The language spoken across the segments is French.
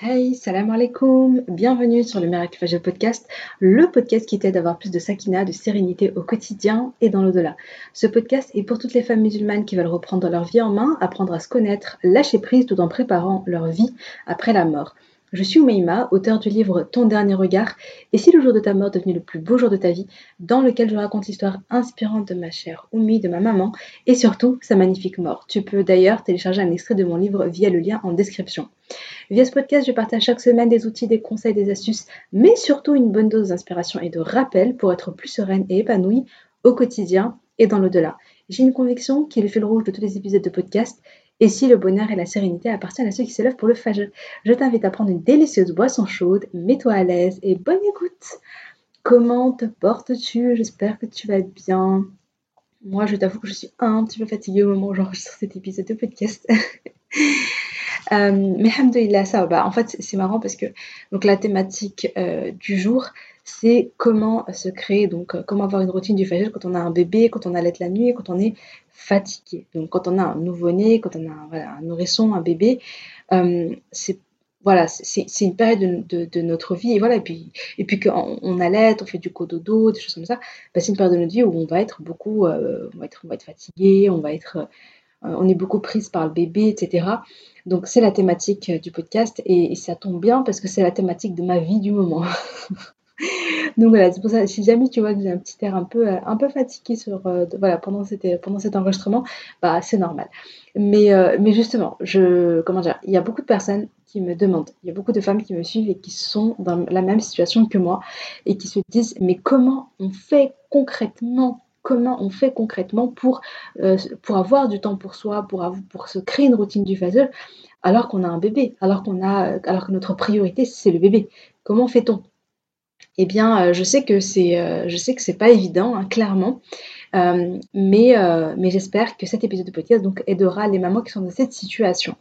Hey, salam alaikum, bienvenue sur le Miracle Fajr Podcast, le podcast qui t'aide à avoir plus de sakina, de sérénité au quotidien et dans l'au-delà. Ce podcast est pour toutes les femmes musulmanes qui veulent reprendre leur vie en main, apprendre à se connaître, lâcher prise tout en préparant leur vie après la mort. Je suis Oumeima, auteur du livre Ton dernier regard, et si le jour de ta mort devenait le plus beau jour de ta vie, dans lequel je raconte l'histoire inspirante de ma chère Oumi, de ma maman, et surtout sa magnifique mort. Tu peux d'ailleurs télécharger un extrait de mon livre via le lien en description. Via ce podcast, je partage chaque semaine des outils, des conseils, des astuces, mais surtout une bonne dose d'inspiration et de rappel pour être plus sereine et épanouie au quotidien et dans l'au-delà. J'ai une conviction qui est le fil rouge de tous les épisodes de podcast et si le bonheur et la sérénité appartiennent à ceux qui se lèvent pour le fajr, je t'invite à prendre une délicieuse boisson chaude, mets-toi à l'aise et bonne écoute. Comment te portes-tu? J'espère que tu vas bien. Moi, je t'avoue que je suis un petit peu fatiguée au moment où j'enregistre cet épisode de podcast. euh, mais alhamdoulilah, ça, bah, en fait, c'est marrant parce que donc, la thématique euh, du jour, c'est comment se créer, donc euh, comment avoir une routine du fajr quand on a un bébé, quand on allait la nuit, quand on est fatigué. Donc quand on a un nouveau-né, quand on a un, nourrisson, un bébé, euh, c'est voilà, une période de, notre vie, et voilà, puis, et puis qu'on on allait, on fait du cododo, des choses comme ça, bah, c'est une période de notre vie où on va être beaucoup, euh, on, va être, on va être fatigué, on va être, on est beaucoup prise par le bébé, etc. Donc c'est la thématique du podcast, et ça tombe bien parce que c'est la thématique de ma vie du moment. Donc voilà, c'est pour ça, si jamais tu vois que j'ai un petit air un peu, euh, un peu fatigué sur, euh, voilà, pendant, cet, enregistrement, bah, c'est normal. Mais, euh, mais justement, je, comment dire, il y a beaucoup de personnes qui me demandent, il y a beaucoup de femmes qui me suivent et qui sont dans la même situation que moi et qui se disent, mais comment on fait concrètement comment on fait concrètement pour, avoir du temps pour soi, pour, se créer une routine du phaseur, alors qu'on a un bébé, alors que notre priorité, c'est le bébé. Comment fait-on? Eh bien, euh, je sais que c'est, euh, je pas évident, hein, clairement. Euh, mais, j'espère que cet épisode de podcast aidera les mamans qui sont dans cette situation.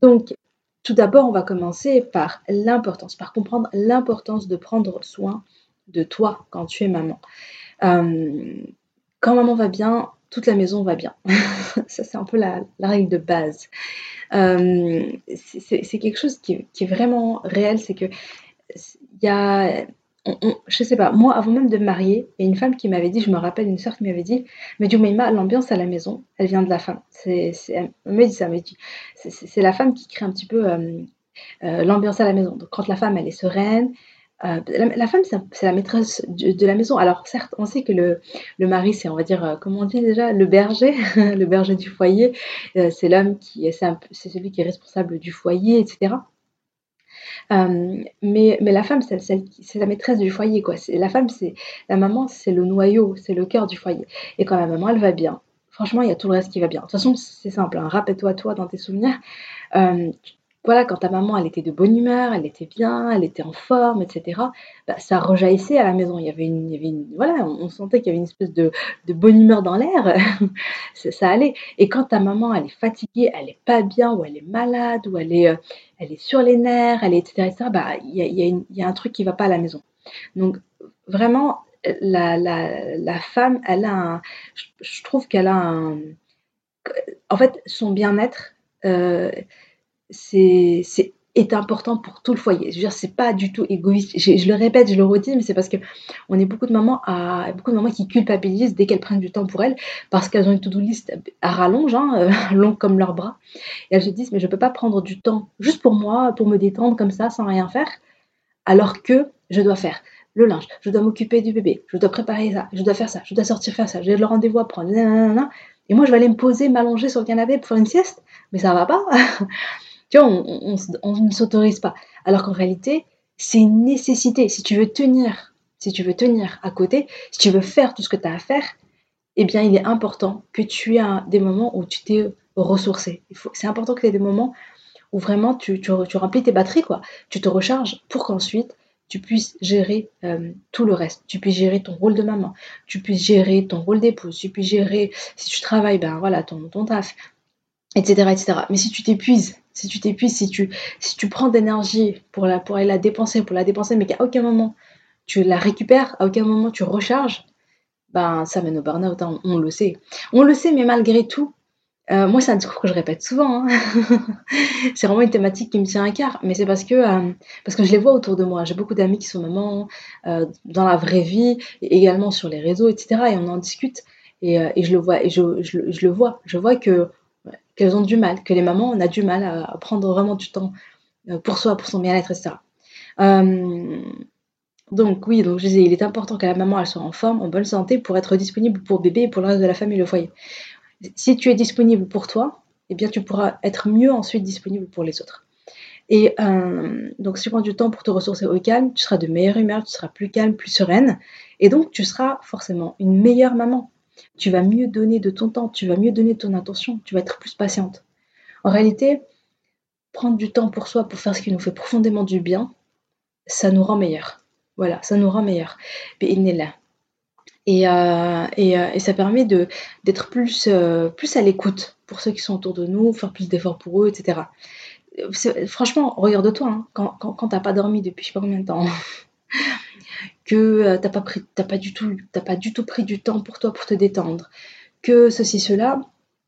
Donc, tout d'abord, on va commencer par l'importance, par comprendre l'importance de prendre soin de toi quand tu es maman. quand maman va bien, toute la maison va bien. Ça, c'est un peu la, règle de base. c'est quelque chose qui, qui, est vraiment réel, c'est que il y a je sais pas, moi, avant même de me marier, il y a une femme qui m'avait dit, je me rappelle une soeur qui m'avait dit, mais Maïma, l'ambiance à la maison, elle vient de la femme. C'est, elle me dit ça, me dit, c'est la femme qui crée un petit peu euh, euh, l'ambiance à la maison. Donc, quand la femme, elle est sereine, euh, la, femme, c'est la maîtresse de, la maison. Alors, certes, on sait que le, le mari, c'est, on va dire, comment on dit déjà, le berger, le berger du foyer. c'est l'homme qui, c'est celui qui est responsable du foyer, etc. Euh, mais, mais la femme, c'est la maîtresse du foyer, quoi. La femme, c'est la maman, c'est le noyau, c'est le cœur du foyer. Et quand la maman, elle va bien, franchement, il y a tout le reste qui va bien. De toute façon, c'est simple. Hein. Rappelle-toi, toi, dans tes souvenirs, euh, voilà, quand ta maman, elle était de bonne humeur, elle était bien, elle était en forme, etc., bah, ça rejaillissait à la maison. Il y avait une, voilà, on, sentait qu'il y avait une espèce de, bonne humeur dans l'air. ça allait. Et quand ta maman, elle est fatiguée, elle est pas bien, ou elle est malade, ou elle est, euh, elle est sur les nerfs, elle est, etc., bah, il y a, il y, a un truc qui va pas à la maison. Donc, vraiment, la, la, la femme, elle a un, je, trouve qu'elle a un, en fait, son bien-être, euh, c'est est important pour tout le foyer. Je veux dire, c'est pas du tout égoïste. Je, le répète, je le redis, mais c'est parce que on est beaucoup de mamans à beaucoup de mamans qui culpabilisent dès qu'elles prennent du temps pour elles parce qu'elles ont une to-do list à rallonge, hein, euh, longue comme leurs bras, et elles se disent mais je peux pas prendre du temps juste pour moi, pour me détendre comme ça sans rien faire, alors que je dois faire le linge, je dois m'occuper du bébé, je dois préparer ça, je dois faire ça, je dois sortir faire ça, j'ai le rendez-vous à prendre, et moi je vais aller me poser, m'allonger sur le canapé pour faire une sieste, mais ça va pas. Tu vois, on, ne s'autorise pas. Alors qu'en réalité, c'est une nécessité. Si tu veux tenir, si tu veux tenir à côté, si tu veux faire tout ce que tu as à faire, eh bien, il est important que tu aies des moments où tu t'es ressourcé. C'est important que tu aies des moments où vraiment tu, remplis tes batteries, quoi. Tu te recharges pour qu'ensuite tu puisses gérer euh, tout le reste. Tu puisses gérer ton rôle de maman, tu puisses gérer ton rôle d'épouse, tu puisses gérer, si tu travailles, ben voilà, ton, ton taf, etc., etc. Mais si tu t'épuises, si tu t'épuises, si tu, si tu prends d'énergie pour, la, pour aller la dépenser, pour la dépenser, mais qu'à aucun moment tu la récupères, à aucun moment tu recharges, ben ça mène au burn-out, hein, on, le sait. On le sait, mais malgré tout, Euh, moi, c'est un discours que je répète souvent. Hein. c'est vraiment une thématique qui me tient à cœur, mais c'est parce que, euh, parce que je les vois autour de moi. J'ai beaucoup d'amis qui sont mamans euh, dans la vraie vie, également sur les réseaux, etc. Et on en discute. Et, et je le vois, et je, je, je, le vois. Je vois que qu'elles ont du mal, que les mamans, on a du mal à, prendre vraiment du temps pour soi, pour son bien-être, etc. donc oui, donc je disais, il est important que la maman elle soit en forme, en bonne santé pour être disponible pour bébé et pour le reste de la famille, le foyer si tu es disponible pour toi, eh bien tu pourras être mieux ensuite disponible pour les autres. Et euh, donc, si tu prends du temps pour te ressourcer au calme, tu seras de meilleure humeur, tu seras plus calme, plus sereine. Et donc, tu seras forcément une meilleure maman. Tu vas mieux donner de ton temps, tu vas mieux donner ton attention, tu vas être plus patiente. En réalité, prendre du temps pour soi, pour faire ce qui nous fait profondément du bien, ça nous rend meilleurs. Voilà, ça nous rend meilleurs. Et, euh, et, euh, et, ça permet d'être plus, euh, plus à l'écoute pour ceux qui sont autour de nous, faire plus d'efforts pour eux, etc. franchement, regarde-toi, hein, quand, quand, quand t'as pas dormi depuis je sais pas combien de temps, que t'as pas, pris, t'as, pas du tout, t'as pas du tout pris du temps pour toi pour te détendre, que ceci, cela,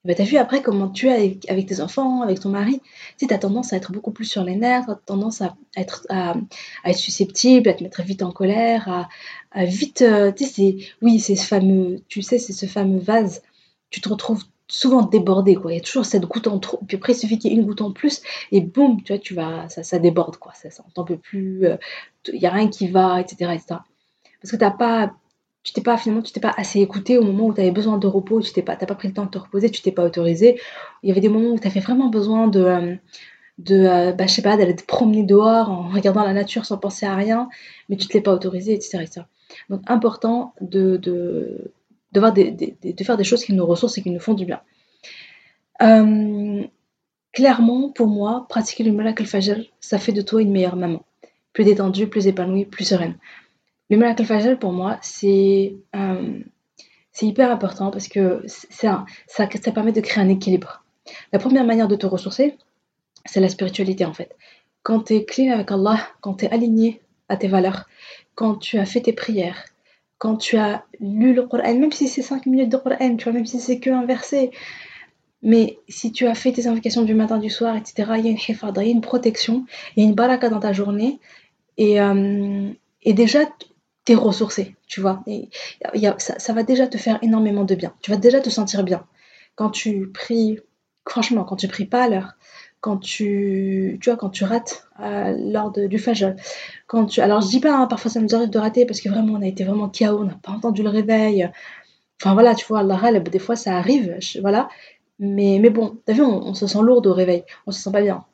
bah, tu as vu après comment tu es avec, tes enfants, avec ton mari. Tu sais, as tendance à être beaucoup plus sur les nerfs, tu as tendance à être, à, être susceptible, à te mettre vite en colère, à, vite. Euh, tu sais, oui, c'est ce fameux, tu sais, c'est ce fameux vase. Tu te retrouves souvent débordé, quoi. Il y a toujours cette goutte en trop. Puis après, il suffit qu'il y ait une goutte en plus, et boum, tu vois, tu vas, ça, ça déborde, quoi. Ça, ça on t'en peut plus, euh, il n'y a rien qui va, etc., etc. Parce que tu n'as pas tu t'es pas finalement tu t'es pas assez écouté au moment où tu avais besoin de repos, tu t'es pas pas pris le temps de te reposer, tu t'es pas autorisé. Il y avait des moments où tu avais vraiment besoin de euh, de euh, bah, je sais pas d'aller te promener dehors en regardant la nature sans penser à rien, mais tu te l'es pas autorisé, etc., Donc important de de de, de faire des choses qui nous ressourcent et qui nous font du bien. Euh, clairement, pour moi, pratiquer le Malak al-Fajr, ça fait de toi une meilleure maman. Plus détendue, plus épanouie, plus sereine. Le Malak al-Fajr, pour moi, c'est euh, hyper important parce que ça, ça permet de créer un équilibre. La première manière de te ressourcer, c'est la spiritualité en fait. Quand tu es clean avec Allah, quand tu es aligné à tes valeurs, quand tu as fait tes prières, quand tu as lu le Coran, même si c'est 5 minutes de Coran, tu vois, même si c'est qu'un verset, mais si tu as fait tes invocations du matin, du soir, etc., il y a une il y a une protection, il y a une baraka dans ta journée. Et, euh, et déjà, ressourcé, tu vois. Et y a, ça, ça, va déjà te faire énormément de bien. Tu vas déjà te sentir bien. Quand tu pries, franchement, quand tu pries pas à l'heure, quand tu, tu vois, quand tu rates à l'heure du fajr, quand tu, alors je dis pas, hein, parfois ça nous arrive de rater parce que vraiment on a été vraiment chaos, on n'a pas entendu le réveil. Enfin voilà, tu vois, Allah, des fois ça arrive, voilà. Mais, mais bon, t'as vu, on, se sent lourd au réveil, on se sent pas bien.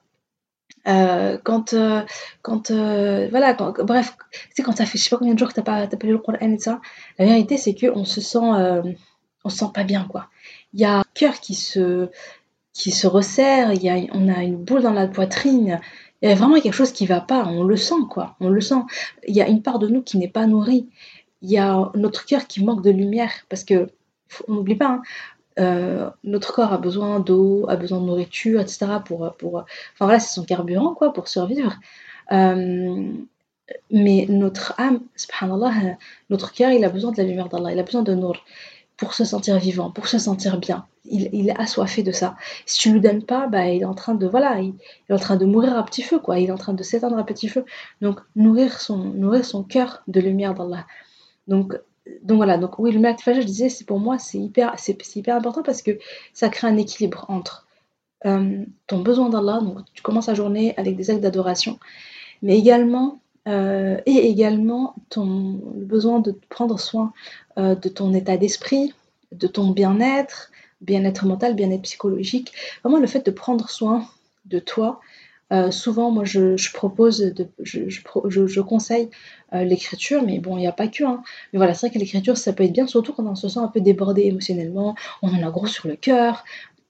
Euh, quand, euh, quand euh, voilà, bref, tu quand ça fait je sais pas combien de jours que t'as pas, pas lu le Coran et ça, la vérité c'est que on se sent, on se sent pas bien quoi. Il y a un cœur qui se, qui se resserre, on a une boule dans la poitrine, il y a vraiment quelque chose qui va pas, on le sent quoi, on le sent. Il y a une part de nous qui n'est pas nourrie, il y a notre cœur qui manque de lumière parce que on n'oublie pas, hein, euh, notre corps a besoin d'eau, a besoin de nourriture, etc. Pour, enfin voilà, c'est son carburant quoi, pour survivre. Euh, mais notre âme, subhanallah, notre cœur, il a besoin de la lumière d'Allah, il a besoin de nour pour se sentir vivant, pour se sentir bien. Il, il est assoiffé de ça. Si tu lui donnes pas, bah, il est en train de voilà, il, est en train de mourir à petit feu quoi. Il est en train de s'éteindre à petit feu. Donc nourrir son nourrir son cœur de lumière d'Allah. Donc donc voilà, donc oui, le Malak je disais, c'est pour moi, c'est hyper, c'est, hyper important parce que ça crée un équilibre entre euh, ton besoin d'Allah, donc tu commences la journée avec des actes d'adoration, mais également, euh, et également ton, le besoin de prendre soin euh, de ton état d'esprit, de ton bien-être, bien-être mental, bien-être psychologique, vraiment le fait de prendre soin de toi, euh, souvent, moi, je, propose, je, conseille l'écriture, mais bon, il n'y a pas que. Hein. Mais voilà, c'est vrai que l'écriture, ça peut être bien, surtout quand on se sent un peu débordé émotionnellement, on en a gros sur le cœur,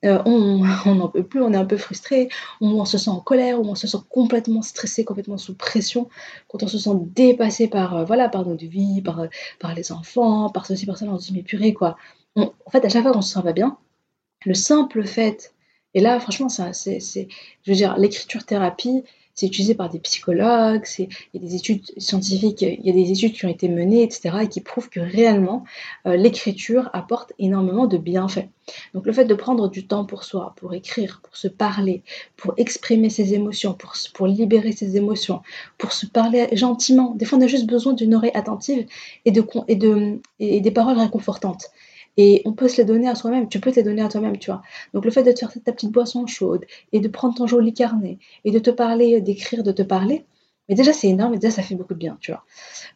euh, on n'en peut plus, on est un peu frustré, on, se sent en colère, ou on se sent complètement stressé, complètement sous pression, quand on se sent dépassé par, voilà, par notre vie, par, par les enfants, par ceci, par ça, on se dit, mais purée, quoi. en fait, à chaque fois qu'on se sent pas bien, le simple fait et là, franchement, c'est, je veux dire, l'écriture thérapie, c'est utilisé par des psychologues, il y a des études scientifiques, il y a des études qui ont été menées, etc., et qui prouvent que réellement, euh, l'écriture apporte énormément de bienfaits. Donc le fait de prendre du temps pour soi, pour écrire, pour se parler, pour exprimer ses émotions, pour, pour libérer ses émotions, pour se parler gentiment, des fois on a juste besoin d'une oreille attentive et, de, et, de, et des paroles réconfortantes. Et on peut se les donner à soi-même, tu peux te les donner à toi-même, tu vois. Donc le fait de te faire ta petite boisson chaude et de prendre ton joli carnet et de te parler, d'écrire, de te parler, mais déjà c'est énorme et déjà ça fait beaucoup de bien, tu vois.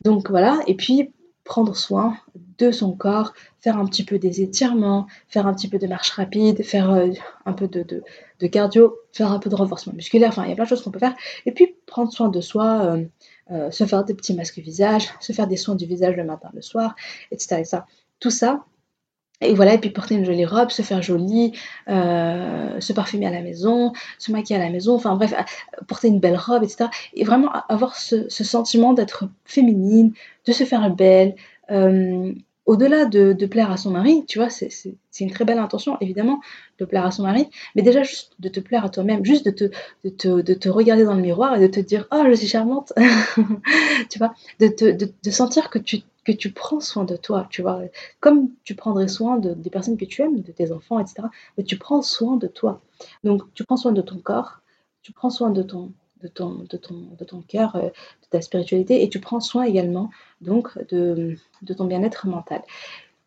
Donc voilà, et puis prendre soin de son corps, faire un petit peu des étirements, faire un petit peu de marche rapide, faire euh, un peu de, cardio, faire un peu de renforcement musculaire, enfin il y a plein de choses qu'on peut faire. Et puis prendre soin de soi, euh, euh, se faire des petits masques visage, se faire des soins du visage le matin, le soir, etc. etc. Tout ça, et voilà, et puis porter une jolie robe, se faire jolie, euh, se parfumer à la maison, se maquiller à la maison, enfin bref, porter une belle robe, etc. Et vraiment avoir ce, sentiment d'être féminine, de se faire belle. Euh, au-delà de, plaire à son mari, tu vois, c'est une très belle intention, évidemment, de plaire à son mari, mais déjà juste de te plaire à toi-même, juste de te, de te, regarder dans le miroir et de te dire, oh, je suis charmante, tu vois, de, de sentir que tu que tu prends soin de toi, tu vois, comme tu prendrais soin de, des personnes que tu aimes, de tes enfants, etc. Mais tu prends soin de toi. Donc, tu prends soin de ton corps, tu prends soin de ton, de ton, de ton, de ton cœur, euh, de ta spiritualité, et tu prends soin également donc de, de ton bien-être mental.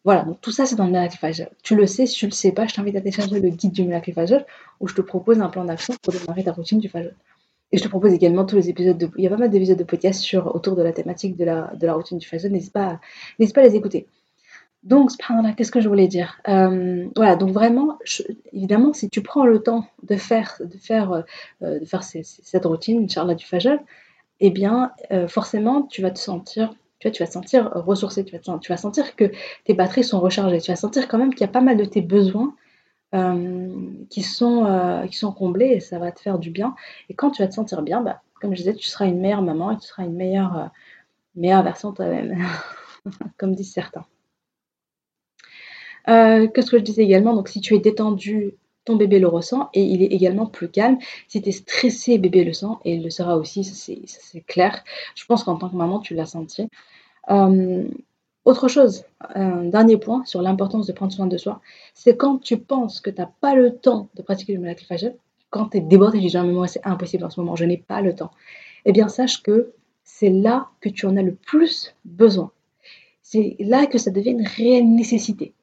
Voilà, donc tout ça c'est dans le miracle Fajr. Tu le sais, si tu le sais pas, je t'invite à télécharger le guide du miracle Fajr où je te propose un plan d'action pour démarrer ta routine du Fajr. Et je te propose également tous les épisodes de... Il y a pas mal d'épisodes de podcast autour de la thématique de la, routine du Fajr. N'hésite pas, pas à les écouter. Donc, qu'est-ce que je voulais dire? Euh, Voilà, donc vraiment, évidemment, si tu prends le temps de faire, de faire, euh, de faire cette routine, Inch'Allah, du Fajr, eh bien, euh, forcément, tu vas te sentir tu vas, tu vas te sentir ressourcé, tu vas, tu vas sentir que tes batteries sont rechargées, tu vas sentir quand même qu'il y a pas mal de tes besoins qui, sont, euh, qui sont comblés et ça va te faire du bien. Et quand tu vas te sentir bien, bah, comme je disais, tu seras une meilleure maman et tu seras une meilleure, euh, meilleure version toi-même, comme disent certains. Qu'est-ce que je disais également? Donc, si tu es détendu, ton bébé le ressent et il est également plus calme. Si tu es stressé, bébé le sent et il le sera aussi, c'est clair. Je pense qu'en tant que maman, tu l'as senti. Autre chose, un dernier point sur l'importance de prendre soin de soi, c'est quand tu penses que tu n'as pas le temps de pratiquer le miracle quand tu es débordé, tu dis mais moi c'est impossible en ce moment, je n'ai pas le temps. Eh bien sache que c'est là que tu en as le plus besoin. C'est là que ça devient une réelle nécessité.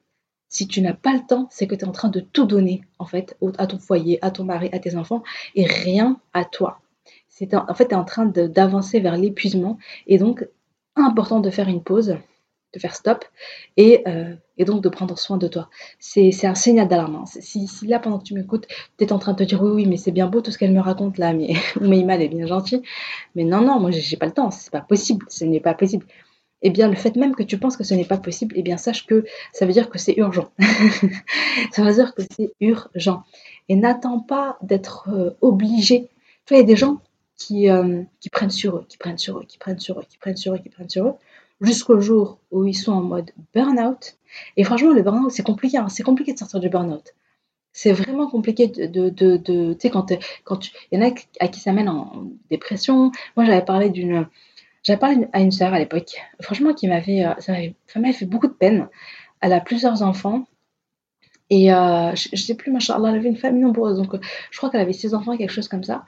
Si tu n'as pas le temps, c'est que tu es en train de tout donner en fait à ton foyer, à ton mari, à tes enfants et rien à toi. En fait, tu es en train d'avancer vers l'épuisement et donc important de faire une pause de faire stop et, euh, et, donc de prendre soin de toi. C'est un signal d'alarme. Hein. Si, si, là, pendant que tu m'écoutes, tu es en train de te dire oui, oui, mais c'est bien beau tout ce qu'elle me raconte là, mais Meima, elle est bien gentille. Mais non, non, moi, j'ai pas le temps, c'est pas possible, ce n'est pas possible. Eh bien, le fait même que tu penses que ce n'est pas possible, eh bien, sache que ça veut dire que c'est urgent. ça veut dire que c'est urgent. Et n'attends pas d'être euh, obligé. Tu vois, il y a des gens qui, euh, qui prennent sur eux, qui prennent sur eux, qui prennent sur eux, qui prennent sur eux, qui prennent sur eux jusqu'au jour où ils sont en mode burn-out. Et franchement, le burn-out, c'est compliqué. Hein. C'est compliqué de sortir du burn-out. C'est vraiment compliqué de, tu sais, quand, il y en a à qui ça mène en dépression. Moi, j'avais parlé d'une, j'avais parlé à une sœur à l'époque, franchement, qui m'avait, euh, ça m'avait fait beaucoup de peine. Elle a plusieurs enfants. Et euh, je, ne sais plus, machallah, elle avait une famille nombreuse. Donc, euh, je crois qu'elle avait six enfants, quelque chose comme ça.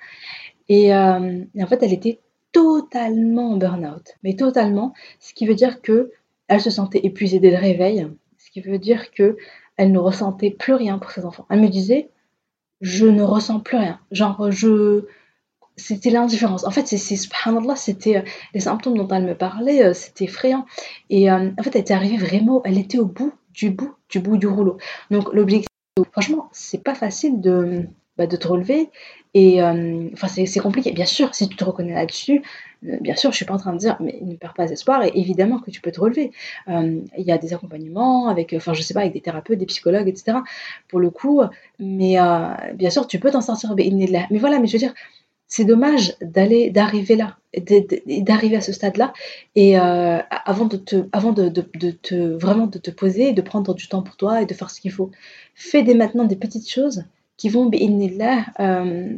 Et en fait, elle était totalement en burn-out, mais totalement, ce qui veut dire que elle se sentait épuisée dès le réveil, ce qui veut dire que elle ne ressentait plus rien pour ses enfants. Elle me disait, je ne ressens plus rien, genre je, c'était l'indifférence. En fait, c'est, subhanallah, c'était euh, les symptômes dont elle me parlait, euh, c'était effrayant. Et euh, en fait, elle était arrivée vraiment, elle était au bout du bout du bout du rouleau. Donc l'objectif, franchement, c'est pas facile de, bah, de te relever et euh, c'est compliqué. Bien sûr, si tu te reconnais là-dessus, euh, bien sûr, je suis pas en train de dire, mais ne perds pas espoir. Et évidemment que tu peux te relever. Euh, il y a des accompagnements avec, enfin, je sais pas, avec des thérapeutes, des psychologues, etc. Pour le coup, mais bien sûr, tu peux t'en sortir. Mais voilà, mais je veux dire, c'est dommage d'aller, d'arriver là, d'arriver à ce stade-là, et avant de te, avant de, te, vraiment de te poser, de prendre du temps pour toi et de faire ce qu'il faut. Fais dès maintenant des petites choses qui vont, euh,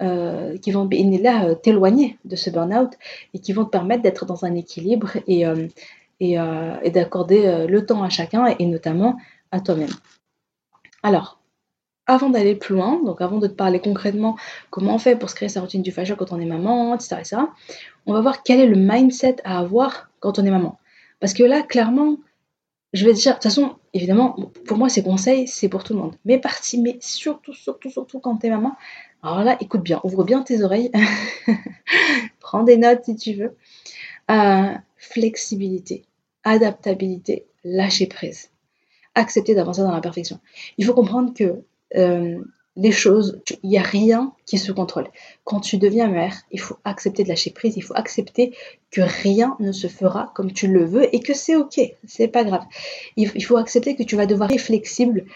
euh, qui vont là t'éloigner de ce burn-out et qui vont te permettre d'être dans un équilibre et, et, d'accorder le temps à chacun et notamment à toi-même. Alors, avant d'aller plus loin, donc avant de te parler concrètement comment on fait pour se créer sa routine du fajr quand on est maman, etc., etc., on va voir quel est le mindset à avoir quand on est maman. Parce que là, clairement, je vais dire, de toute façon, évidemment, pour moi, ces conseils, c'est pour tout le monde. Mais partie, mais surtout, surtout, surtout quand t'es maman. Alors là, écoute bien, ouvre bien tes oreilles. Prends des notes si tu veux. Euh, flexibilité, adaptabilité, lâcher prise. Accepter d'avancer dans la perfection. Il faut comprendre que euh, les choses, il n'y a rien qui se contrôle. Quand tu deviens mère, il faut accepter de lâcher prise, il faut accepter que rien ne se fera comme tu le veux et que c'est ok, c'est pas grave. Il, faut accepter que tu vas devoir être flexible,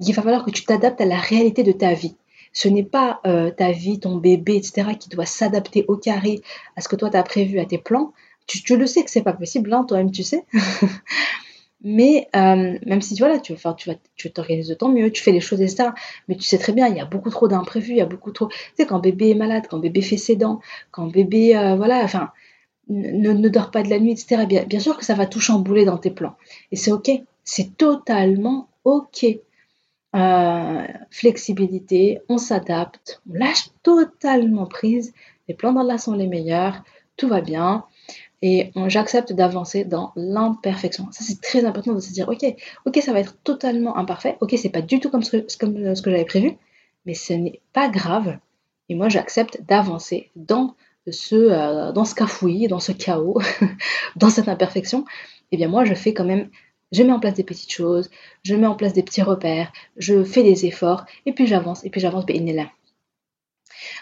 il va falloir que tu t'adaptes à la réalité de ta vie. Ce n'est pas euh, ta vie, ton bébé, etc., qui doit s'adapter au carré à ce que toi tu as prévu, à tes plans. Tu, le sais que c'est pas possible, hein, toi-même tu sais. Mais euh, même si tu vas tu vas, tu t'organiser de ton mieux, tu fais les choses et ça, mais tu sais très bien, il y a beaucoup trop d'imprévus, il y a beaucoup trop. Tu sais, quand bébé est malade, quand bébé fait ses dents, quand bébé, euh, voilà, enfin, ne, ne, dort pas de la nuit, etc. Bien, bien sûr que ça va tout chambouler dans tes plans. Et c'est ok, c'est totalement ok. Euh, flexibilité, on s'adapte, on lâche totalement prise. Les plans d'Allah sont les meilleurs, tout va bien et j'accepte d'avancer dans l'imperfection. Ça, c'est très important de se dire, ok, ok, ça va être totalement imparfait, ok, c'est pas du tout comme ce que, comme ce que j'avais prévu, mais ce n'est pas grave. Et moi, j'accepte d'avancer dans ce, euh, dans ce cafouillis, dans ce chaos, dans cette imperfection. Et eh bien moi, je fais quand même, je mets en place des petites choses, je mets en place des petits repères, je fais des efforts, et puis j'avance, et puis j'avance, ben, là.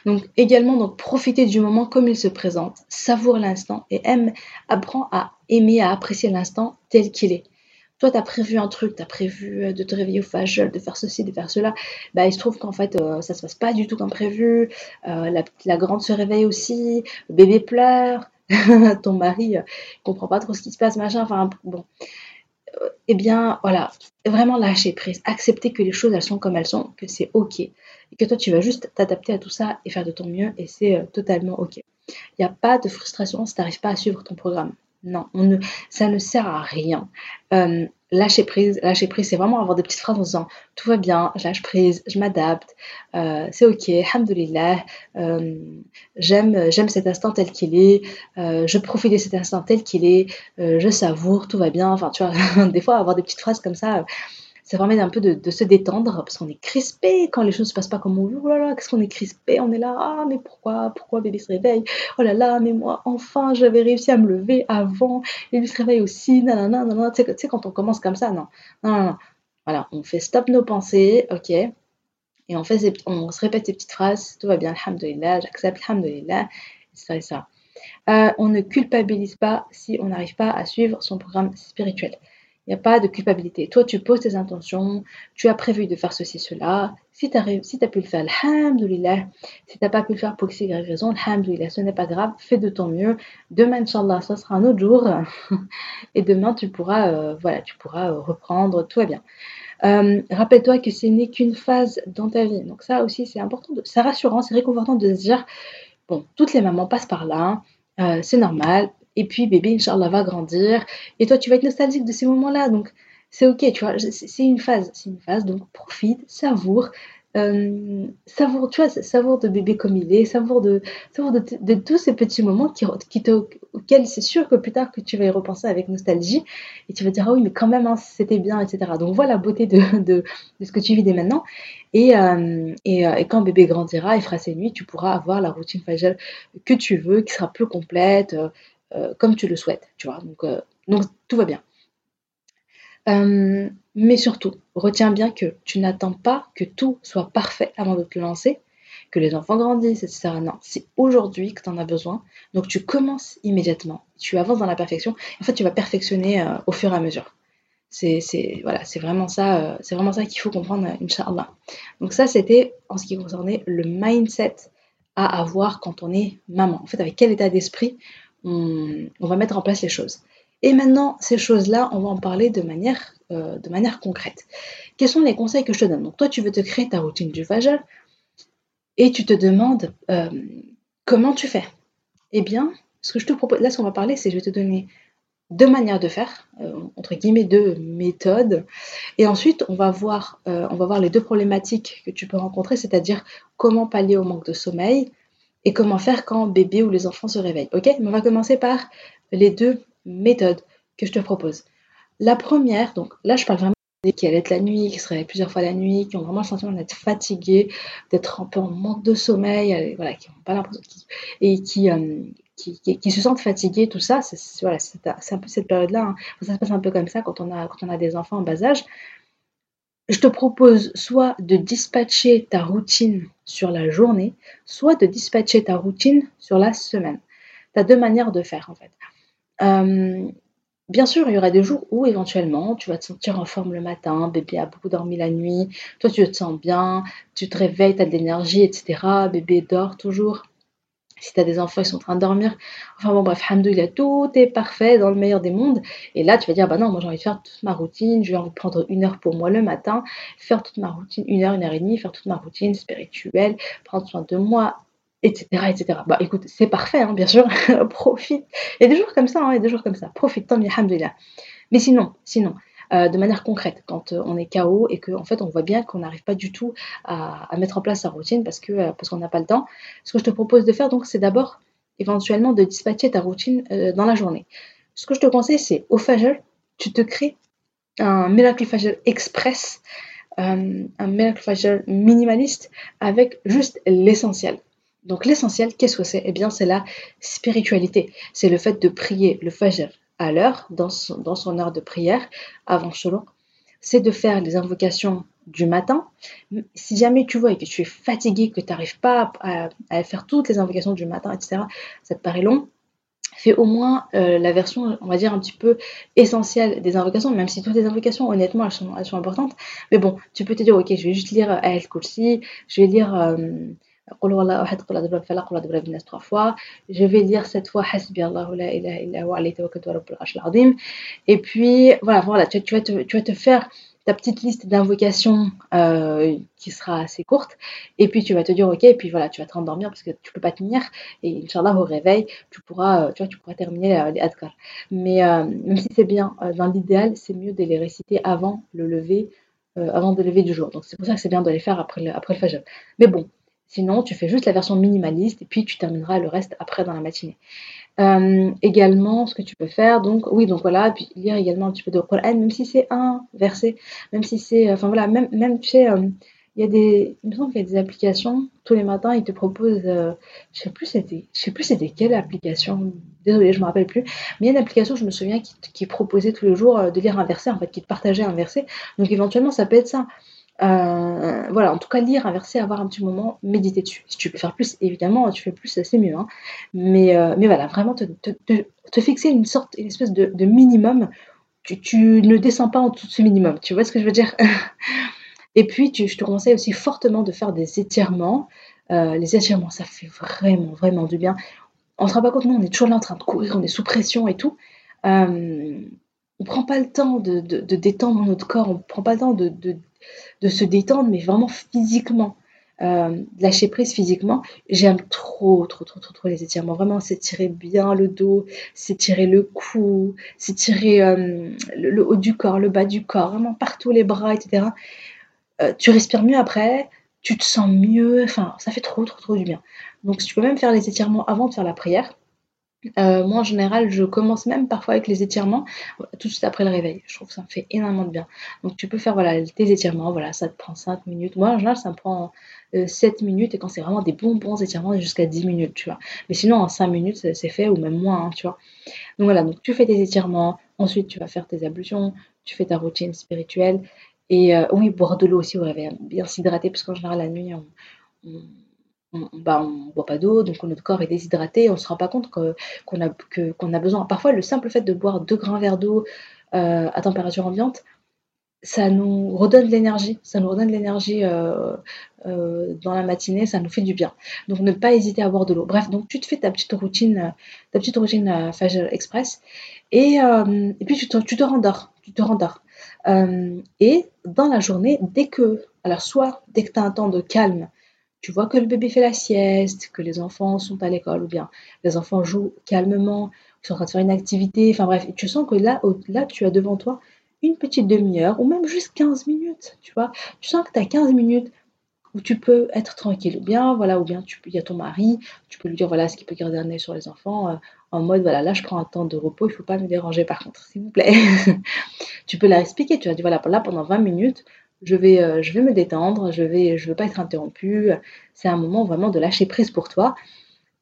Donc également, donc profiter du moment comme il se présente, savoure l'instant et aime, apprends à aimer, à apprécier l'instant tel qu'il est. Toi, tu as prévu un truc, tu as prévu euh, de te réveiller au fajol, de faire ceci, de faire cela. Bah, il se trouve qu'en fait, euh, ça se passe pas du tout comme prévu. Euh, la, grande se réveille aussi, le bébé pleure, ton mari comprend pas trop ce qui se passe, machin. Enfin, bon. Eh bien, voilà, vraiment lâcher prise, accepter que les choses, elles sont comme elles sont, que c'est OK et que toi tu vas juste t'adapter à tout ça et faire de ton mieux et c'est euh, totalement ok. Il n'y a pas de frustration si tu n'arrives pas à suivre ton programme. Non, ça ne sert à rien. Euh, lâcher prise, lâcher prise, c'est vraiment avoir des petites phrases en disant tout va bien, je lâche prise, je m'adapte, euh, c'est ok, alhamdoulilah, j'aime, j'aime cet instant tel qu'il est, je profite de cet instant tel qu'il est, je savoure, tout va bien. Enfin, tu vois, des fois avoir des petites phrases comme ça ça permet un peu de, se détendre parce qu'on est crispé quand les choses ne se passent pas comme on veut. Oh là là, qu'est-ce qu'on est crispé On est là, ah mais pourquoi Pourquoi bébé se réveille? Oh là là, mais moi enfin j'avais réussi à me lever avant. Bébé se réveille aussi, nanana, nanana. Tu sais, quand on commence comme ça, non, non, non, non. Voilà, on fait stop nos pensées, ok et on, fait on se répète ces petites phrases, tout va bien, alhamdoulilah, j'accepte, alhamdoulilah, etc. ça. Euh, on ne culpabilise pas si on n'arrive pas à suivre son programme spirituel. Il n'y a pas de culpabilité. Toi, tu poses tes intentions, tu as prévu de faire ceci, cela. Si tu as, si as pu le faire, alhamdoulilah. Si tu n'as pas pu le faire pour X, raison, alhamdoulilah, ce n'est pas grave, fais de ton mieux. Demain, Inch'Allah, ça sera un autre jour. Et demain, tu pourras, euh, voilà, tu pourras euh, reprendre, tout va bien. Euh, rappelle-toi que ce n'est qu'une phase dans ta vie. Donc ça aussi, c'est important. C'est rassurant, c'est réconfortant de se dire, bon, toutes les mamans passent par là. c'est normal, et puis bébé, Inch'Allah, va grandir. Et toi, tu vas être nostalgique de ces moments-là. Donc, c'est ok, tu vois, c'est une phase. C'est une phase, donc profite, savoure. Euh, savoure, tu vois, savoure de bébé comme il est, savoure de, savoure de, tous ces petits moments qui, qui auxquels c'est sûr que plus tard que tu vas y repenser avec nostalgie et tu vas dire ah oui mais quand même hein, c'était bien etc. Donc voilà la beauté de, de, ce que tu vis dès maintenant et, euh, euh, et, quand bébé grandira et fera ses nuits tu pourras avoir la routine faciale que tu veux qui sera plus complète euh, comme tu le souhaites, tu vois. Donc, euh, tout va bien. Euh, mais surtout, retiens bien que tu n'attends pas que tout soit parfait avant de te lancer, que les enfants grandissent, etc. Non, c'est aujourd'hui que tu en as besoin. Donc tu commences immédiatement, tu avances dans la perfection. En fait, tu vas perfectionner au fur et à mesure. C'est voilà, c'est vraiment ça, c'est vraiment ça qu'il faut comprendre, Inch'Allah. Donc ça, c'était en ce qui concernait le mindset à avoir quand on est maman. En fait, avec quel état d'esprit on, va mettre en place les choses. Et maintenant, ces choses-là, on va en parler de manière, euh, de manière concrète. Quels sont les conseils que je te donne? Donc toi, tu veux te créer ta routine du Fajr. et tu te demandes euh, comment tu fais? Eh bien, ce que je te propose, là, ce qu'on va parler, c'est je vais te donner deux manières de faire, euh, entre guillemets deux méthodes, et ensuite on va voir, on va voir les deux problématiques que tu peux rencontrer, c'est-à-dire comment pallier au manque de sommeil et comment faire quand bébé ou les enfants se réveillent. Ok, on va commencer par les deux méthodes que je te propose. La première, donc là je parle vraiment qui allaient la nuit, qui se réveillent plusieurs fois la nuit, qui ont vraiment le sentiment d'être fatigués, d'être un peu en manque de sommeil, voilà, qui n'ont pas l'impression, et qui, euh, qui, qui, se sentent fatigués, tout ça, c'est un peu cette période-là. Hein. Ça se passe un peu comme ça quand on, a, quand on a des enfants en bas âge. Je te propose soit de dispatcher ta routine sur la journée, soit de dispatcher ta routine sur la semaine. Tu as deux manières de faire en fait. Euh, Bien sûr, il y aura des jours où éventuellement tu vas te sentir en forme le matin, bébé a beaucoup dormi la nuit, toi tu te sens bien, tu te réveilles, tu as de l'énergie, etc. Bébé dort toujours. Si tu as des enfants, ils sont en train de dormir. Enfin bon, bref, a tout est parfait dans le meilleur des mondes. Et là, tu vas dire, bah non, moi j'ai envie de faire toute ma routine, je vais envie de prendre une heure pour moi le matin, faire toute ma routine, une heure, une heure et demie, faire toute ma routine spirituelle, prendre soin de moi, etc. etc. Bah écoute, c'est parfait, hein, bien sûr, profite. Il y a des jours comme ça, hein, il y a des jours comme ça. Profite, tant mieux, alhamdoulilah. Mais sinon, sinon, euh, de manière concrète, quand euh, on est KO et qu'en en fait on voit bien qu'on n'arrive pas du tout à, mettre en place sa routine parce que euh, parce qu'on n'a pas le temps, ce que je te propose de faire donc c'est d'abord éventuellement de dispatcher ta routine dans la journée. Ce que je te conseille c'est au Fajr, tu te crées un Miracle Fajr Express, un Miracle Fajr minimaliste avec juste l'essentiel. Donc l'essentiel, qu'est-ce que c'est? Eh bien, c'est la spiritualité. C'est le fait de prier le fajr à l'heure, dans son, heure de prière, avant Shalom. C'est de faire les invocations du matin. Si jamais tu vois et que tu es fatigué, que tu n'arrives pas à, faire toutes les invocations du matin, etc., ça te paraît long, fais au moins euh, la version, on va dire, un petit peu essentielle des invocations, même si toutes les invocations, honnêtement, elles sont, importantes. Mais bon, tu peux te dire, ok, je vais juste lire Al Kursi, je vais lire... Euh, Je vais lire cette fois Et puis voilà, voilà tu, vas te, tu vas te faire ta petite liste d'invocations euh, qui sera assez courte. Et puis tu vas te dire ok, et puis voilà, tu vas te rendormir parce que tu peux pas tenir. Et Inch'Allah, au réveil, tu pourras, euh, tu vois, tu pourras terminer euh, les adkar. Mais même si c'est bien, dans l'idéal, c'est mieux de les réciter avant le lever, avant de lever du jour. Donc c'est pour ça que c'est bien de les faire après le, après le fajr. Mais bon, Sinon, tu fais juste la version minimaliste et puis tu termineras le reste après dans la matinée. Euh, également, ce que tu peux faire, donc oui, donc voilà, puis lire également un petit peu de Coran, même si c'est un verset, même si c'est, enfin voilà, même, même tu sais, euh, il y a des, il me semble qu'il y a des applications tous les matins, ils te proposent, euh, je sais plus c'était, je sais plus c'était quelle application, désolé, je me rappelle plus, mais il y a une application, je me souviens, qui proposait tous les jours de lire un verset, en fait, qui te partageait un verset, donc éventuellement ça peut être ça. Euh, voilà, en tout cas, lire un verset, avoir un petit moment, méditer dessus. Si tu peux faire plus, évidemment, tu fais plus, c'est mieux. Hein. Mais, euh, mais voilà, vraiment te, te, fixer une sorte, une espèce de, minimum. Tu, tu, ne descends pas en dessous de ce minimum. Tu vois ce que je veux dire? Et puis, je te conseille aussi fortement de faire des étirements. Euh, les étirements, ça fait vraiment, vraiment du bien. On ne se rend pas compte, nous, on est toujours là en train de courir, on est sous pression et tout. On prend pas le temps de, de, détendre notre corps, on prend pas le temps de se détendre, mais vraiment physiquement. Euh, lâcher prise physiquement, j'aime trop, trop, trop, trop, trop les étirements. Vraiment, s'étirer bien le dos, s'étirer le cou, s'étirer euh, le, haut du corps, le bas du corps, vraiment partout les bras, etc. Euh, tu respires mieux après, tu te sens mieux, enfin, ça fait trop, trop, trop du bien. Donc, tu peux même faire les étirements avant de faire la prière. Euh, moi, en général, je commence même parfois avec les étirements tout de suite après le réveil. Je trouve que ça me fait énormément de bien. Donc, tu peux faire voilà, tes étirements. Voilà, ça te prend 5 minutes. Moi, en général, ça me prend 7 euh, minutes. Et quand c'est vraiment des bons, bons étirements, jusqu'à 10 minutes, tu vois. Mais sinon, en 5 minutes, c'est fait, ou même moins, hein, tu vois. Donc, voilà, tu fais tes étirements. Ensuite, tu vas faire tes ablutions. Tu fais ta routine spirituelle. Et euh, oui, boire de l'eau aussi au réveil. Bien s'hydrater, parce qu'en général, la nuit, bah, on boit pas d'eau, donc notre corps est déshydraté, on se rend pas compte qu'on a, a besoin. Parfois, le simple fait de boire deux grands verres d'eau euh, à température ambiante, ça nous redonne de l'énergie, ça nous redonne de l'énergie euh, euh, dans la matinée, ça nous fait du bien. Donc ne pas hésiter à boire de l'eau. Bref, donc tu te fais ta petite routine, ta petite routine Fajr Express, et, et puis tu te, tu te rendors, tu te rendors. et dans la journée, dès que, alors soit dès que tu as un temps de calme, tu vois que le bébé fait la sieste, que les enfants sont à l'école, ou bien les enfants jouent calmement, sont en train de faire une activité, enfin bref, tu sens que là, là, tu as devant toi une petite demi-heure, ou même juste 15 minutes, tu vois. Tu sens que tu as 15 minutes où tu peux être tranquille, ou bien, voilà, ou bien il y a ton mari, tu peux lui dire, voilà, ce qu'il peut garder un œil sur les enfants, euh, en mode, voilà, là, je prends un temps de repos, il ne faut pas me déranger par contre, s'il vous plaît. tu peux leur expliquer, tu vas dire, voilà, là, pendant 20 minutes, je vais, euh, je vais me détendre, je vais, je veux pas être interrompue. C'est un moment vraiment de lâcher prise pour toi.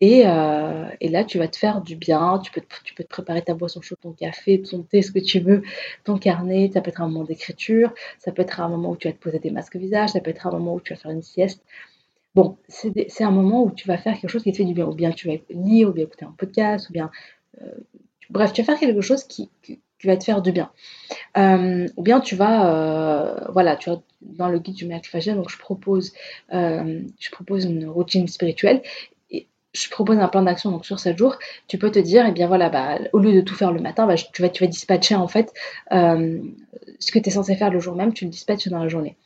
Et, euh, et, là, tu vas te faire du bien. Tu peux, te, tu peux te préparer ta boisson chaude, ton café, ton thé, ce que tu veux, ton carnet. Ça peut être un moment d'écriture. Ça peut être un moment où tu vas te poser des masques visage. Ça peut être un moment où tu vas faire une sieste. Bon, c'est un moment où tu vas faire quelque chose qui te fait du bien. Ou bien tu vas lire, ou bien écouter un podcast, ou bien. Euh, bref, tu vas faire quelque chose qui, va te faire du bien. Euh, ou bien tu vas, euh, voilà, tu vois, dans le guide du miracle Fajr, donc je propose, euh, je propose une routine spirituelle. Et je propose un plan d'action donc sur 7 jours. Tu peux te dire, et eh bien voilà, bah, au lieu de tout faire le matin, bah, tu, vas, tu vas dispatcher en fait ce que tu es censé faire le jour même, tu le dispatches dans la journée.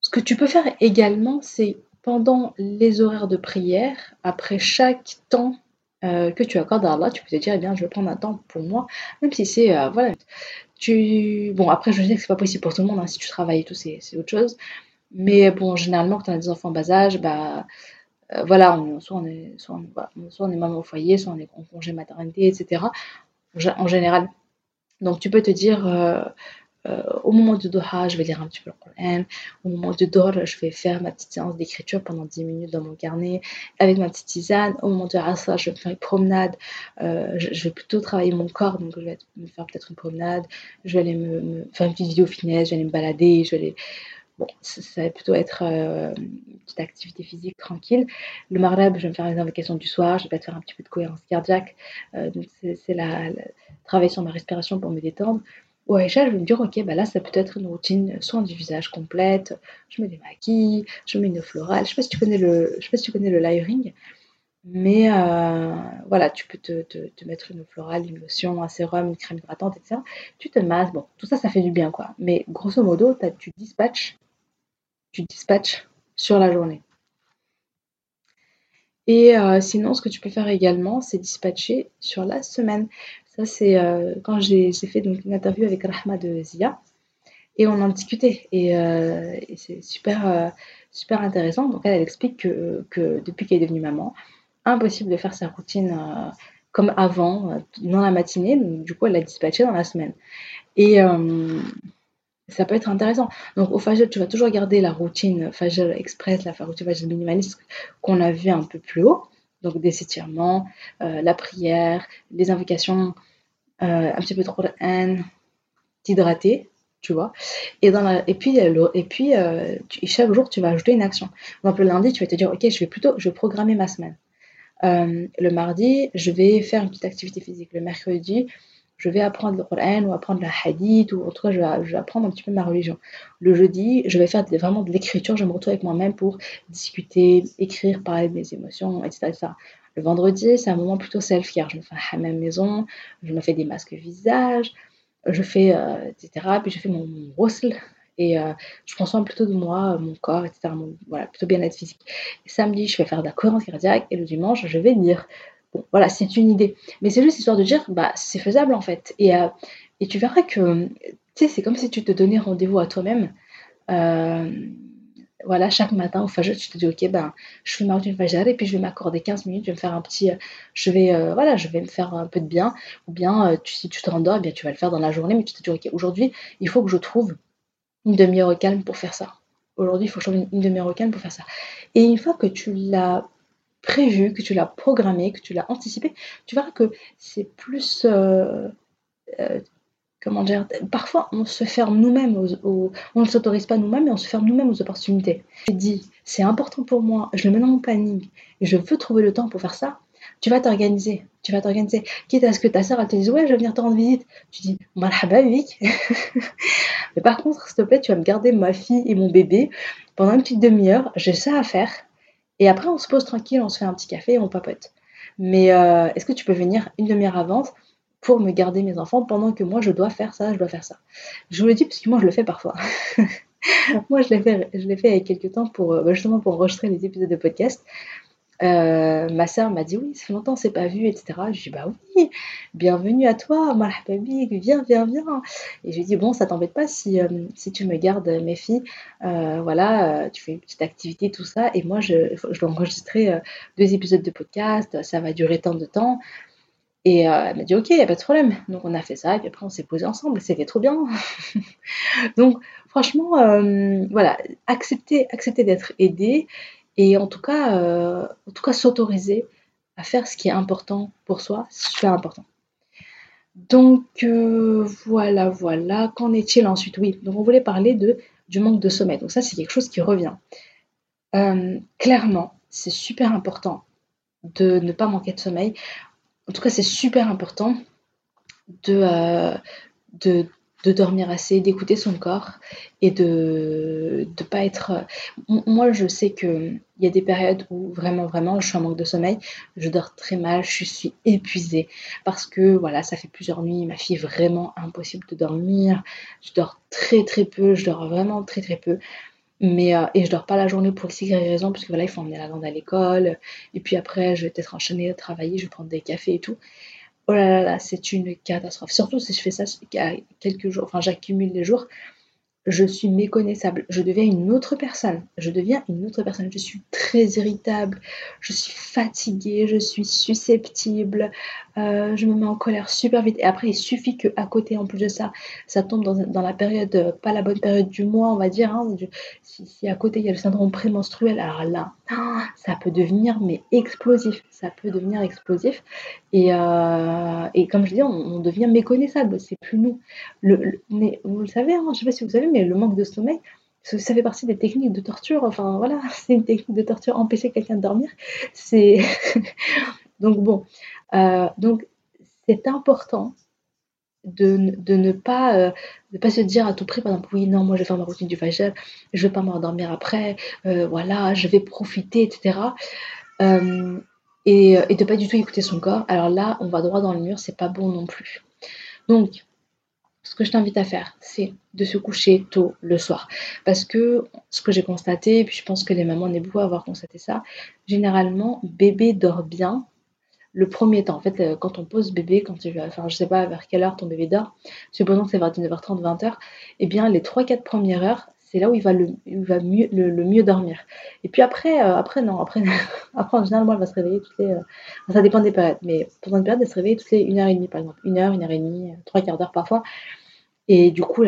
Ce que tu peux faire également, c'est pendant les horaires de prière, après chaque temps euh, que tu accordes à Allah, tu peux te dire, eh bien, je vais prendre un temps pour moi, même si c'est, euh, voilà, tu... Bon, après, je dire que c'est pas possible pour tout le monde, hein, si tu travailles et tout, c'est autre chose. Mais bon, généralement, quand tu as des enfants en bas âge, bah, euh, voilà, on, soit, on est, soit, on, est maman au foyer, soit on est en congé maternité, etc. En général. Donc, tu peux te dire, euh, au moment du Doha, je vais lire un petit peu le Coran. Au moment du Dor, je vais faire ma petite séance d'écriture pendant 10 minutes dans mon carnet avec ma petite tisane. Au moment du Asa, je vais faire une promenade. Euh, je, vais plutôt travailler mon corps, donc je vais me faire peut-être une promenade. Je vais aller me, faire une petite vidéo finesse, je vais aller me balader, je vais. Bon, ça, va plutôt être euh, une petite activité physique tranquille. Le Maghreb, je vais me faire les invocations du soir, je vais peut-être faire un petit peu de cohérence cardiaque. donc, c'est la, travailler sur ma respiration pour me détendre. Ouais, je vais me dire, ok, bah là, ça peut être une routine soin du visage complète. Je me démaquille, je mets une florale. Je sais pas si tu connais le, sais pas si tu connais le layering, mais euh, voilà, tu peux te, te, mettre une florale, une lotion, un sérum, une crème hydratante, etc. Tu te masses, bon, tout ça, ça fait du bien, quoi. Mais grosso modo, tu dispatches, tu dispatches sur la journée. Et euh, sinon, ce que tu peux faire également, c'est dispatcher sur la semaine. Ça, c'est euh, quand j'ai fait donc, une interview avec Rahma de Zia et on en discutait. Et, euh, c'est super, euh, super intéressant. Donc, elle, explique que, que depuis qu'elle est devenue maman, impossible de faire sa routine comme avant, dans la matinée. Donc, du coup, elle l'a dispatché dans la semaine. Et ça peut être intéressant. Donc, au Fajr, tu vas toujours garder la routine Fajr Express, la routine Fajr minimaliste qu'on a vu un peu plus haut donc des étirements, la prière, les invocations, euh, un petit peu de Qur'an, t'hydrater, tu vois. Et, dans et puis, et puis euh, chaque jour, tu vas ajouter une action. Donc le lundi, tu vas te dire, ok, je vais plutôt, je vais programmer ma semaine. le mardi, je vais faire une petite activité physique. Le mercredi, je vais apprendre le Coran ou apprendre la hadith ou en tout cas je vais, apprendre un petit peu ma religion. Le jeudi, je vais faire vraiment de l'écriture, je me retrouve avec moi-même pour discuter, écrire, parler de mes émotions, etc. Le vendredi, c'est un moment plutôt self-care. Je me fais un hammam maison, je me fais des masques visage, je fais, euh, etc. Puis je fais mon, mon et euh, je prends soin plutôt de moi, mon corps, etc. voilà, plutôt bien-être physique. samedi, je vais faire de la cohérence cardiaque et le dimanche, je vais lire voilà, c'est une idée. Mais c'est juste histoire de dire, bah, c'est faisable en fait. Et, euh, et tu verras que, tu sais, c'est comme si tu te donnais rendez-vous à toi-même. Euh, voilà, chaque matin au Fajr, tu te dis, ok, ben, je fais ma routine Fajr et puis je vais m'accorder 15 minutes, je vais me faire un petit, je vais, euh, voilà, je vais me faire un peu de bien. Ou bien, si tu te rendors, eh bien, tu vas le faire dans la journée, mais tu te dis, ok, aujourd'hui, il faut que je trouve une demi-heure calme pour faire ça. Aujourd'hui, il faut que je trouve une, demi-heure calme pour faire ça. Et une fois que tu l'as prévu, que tu l'as programmé, que tu l'as anticipé, tu verras que c'est plus... Euh, euh, comment dire Parfois, on se ferme nous-mêmes, aux, on ne s'autorise pas nous-mêmes, mais on se ferme nous-mêmes aux opportunités. Tu dis, c'est important pour moi, je le mets dans mon planning, et je veux trouver le temps pour faire ça. Tu vas t'organiser, tu vas t'organiser. Quitte à ce que ta soeur elle te dise, ouais, je vais venir te rendre visite. Tu dis, marhaba, Vic. mais par contre, s'il te plaît, tu vas me garder ma fille et mon bébé pendant une petite demi-heure, j'ai ça à faire et après, on se pose tranquille, on se fait un petit café et on papote. Mais euh, est-ce que tu peux venir une demi-heure avant pour me garder mes enfants pendant que moi je dois faire ça, je dois faire ça Je vous le dis parce que moi je le fais parfois. Moi, je l'ai fait, je l'ai fait il y a quelques temps pour bah, justement pour enregistrer les épisodes de podcast. Euh, ma sœur m'a dit oui, ça fait longtemps, c'est pas vu, etc. Je dis bah oui, bienvenue à toi, marhababi, viens, viens, viens. Et je lui dis bon, ça t'embête pas si, euh, si tu me gardes mes filles, euh, voilà, tu fais une petite activité, tout ça, et moi je, je dois enregistrer deux épisodes de podcast, ça va durer tant de temps. Et elle m'a dit ok, y a pas de problème. Donc on a fait ça, et puis après on s'est posé ensemble, c'était trop bien. Donc franchement, voilà, accepter, accepter d'être aidé et en tout cas, euh, en tout cas s'autoriser à faire ce qui est important pour soi, c'est super important. Donc euh, voilà, voilà. Qu'en est-il ensuite? Oui, donc on voulait parler de, du manque de sommeil. Donc ça, c'est quelque chose qui revient. Euh, clairement, c'est super important de ne pas manquer de sommeil. En tout cas, c'est super important de, de, dormir assez, d'écouter son corps et de ne pas être... Moi, je sais qu'il y a des périodes où vraiment, vraiment, je suis en manque de sommeil, je dors très mal, je suis épuisée parce que, voilà, ça fait plusieurs nuits, ma fille est vraiment impossible de dormir, je dors très, très peu, je dors vraiment très, très peu. Mais, euh, et je dors pas la journée pour x raison, parce que voilà, il faut emmener la grande à l'école, et puis après, je vais peut-être enchaîner à travailler, je vais prendre des cafés et tout. Oh là là là, c'est une catastrophe. Surtout si je fais ça quelques jours, enfin j'accumule les jours je suis méconnaissable, je deviens une autre personne, je deviens une autre personne, je suis très irritable, je suis fatiguée, je suis susceptible, euh, je me mets en colère super vite. Et après, il suffit que à côté, en plus de ça, ça tombe dans, la période, euh, pas la bonne période du mois, on va dire. Hein, si, à côté il y a le syndrome prémenstruel, alors là, ça peut devenir mais explosif, ça peut devenir explosif. Et, euh, comme je dis, on, devient méconnaissable, c'est plus nous. Mais vous le savez, hein, je ne sais pas si vous savez, mais le manque de sommeil, ça fait partie des techniques de torture. Enfin voilà, c'est une technique de torture, empêcher quelqu'un de dormir. C'est donc bon. Euh, donc c'est important de, ne pas, euh, pas se dire à tout prix, par exemple, oui, non, moi je vais faire ma routine du Fajr, je ne vais pas m'endormir après, euh, voilà, je vais profiter, etc. et, et de pas du tout écouter son corps. Alors là, on va droit dans le mur, c'est pas bon non plus. Donc, ce que je t'invite à faire, c'est de se coucher tôt le soir. Parce que ce que j'ai constaté, et puis je pense que les mamans, on beaucoup à avoir constaté ça, généralement, bébé dort bien le premier temps. En fait, euh, quand on pose bébé, quand tu, enfin, je sais pas vers quelle heure ton bébé dort, supposons que c'est vers 19h30, 20h, eh bien, les 3-4 premières heures, c'est là où il va, le, va mieux, dormir. Et puis après, euh, après non, après, après en général, moi, elle va se réveiller toutes les. Euh, ça dépend des périodes, mais pendant une période, elle se réveille toutes les 1h30 par exemple. 1 heure, 1 heure et demie, 3 quarts d'heure parfois. Et du coup,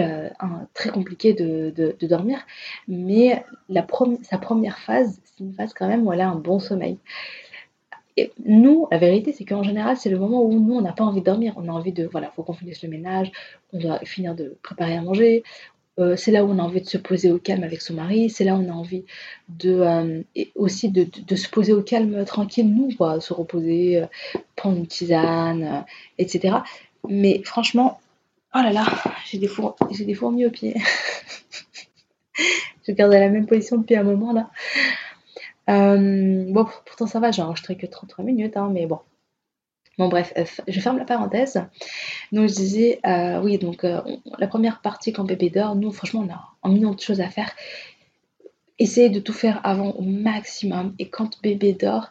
très compliqué de, dormir. Mais sa première phase, c'est une phase quand même où elle a un bon sommeil. Et nous, la vérité, c'est qu'en général, c'est le moment où nous, on n'a pas envie de dormir. On a envie de, voilà, faut qu'on finisse le ménage, on doit finir de préparer à manger. Euh, c'est là où on a envie de se poser au calme avec son mari. C'est là où on a envie de, euh, aussi de, se poser au calme tranquille, nous, quoi, se reposer, euh, prendre une tisane, etc. Mais franchement, Oh là là, j'ai des, des fourmis aux pieds. je garde la même position depuis un moment là. Euh, bon, pourtant ça va, j'ai enregistré que 33 minutes, hein, mais bon. Bon bref, euh, je ferme la parenthèse. Donc je disais, euh, oui, donc la première partie quand bébé dort, nous franchement on a un million de choses à faire. Essayez de tout faire avant au maximum. Et quand bébé dort,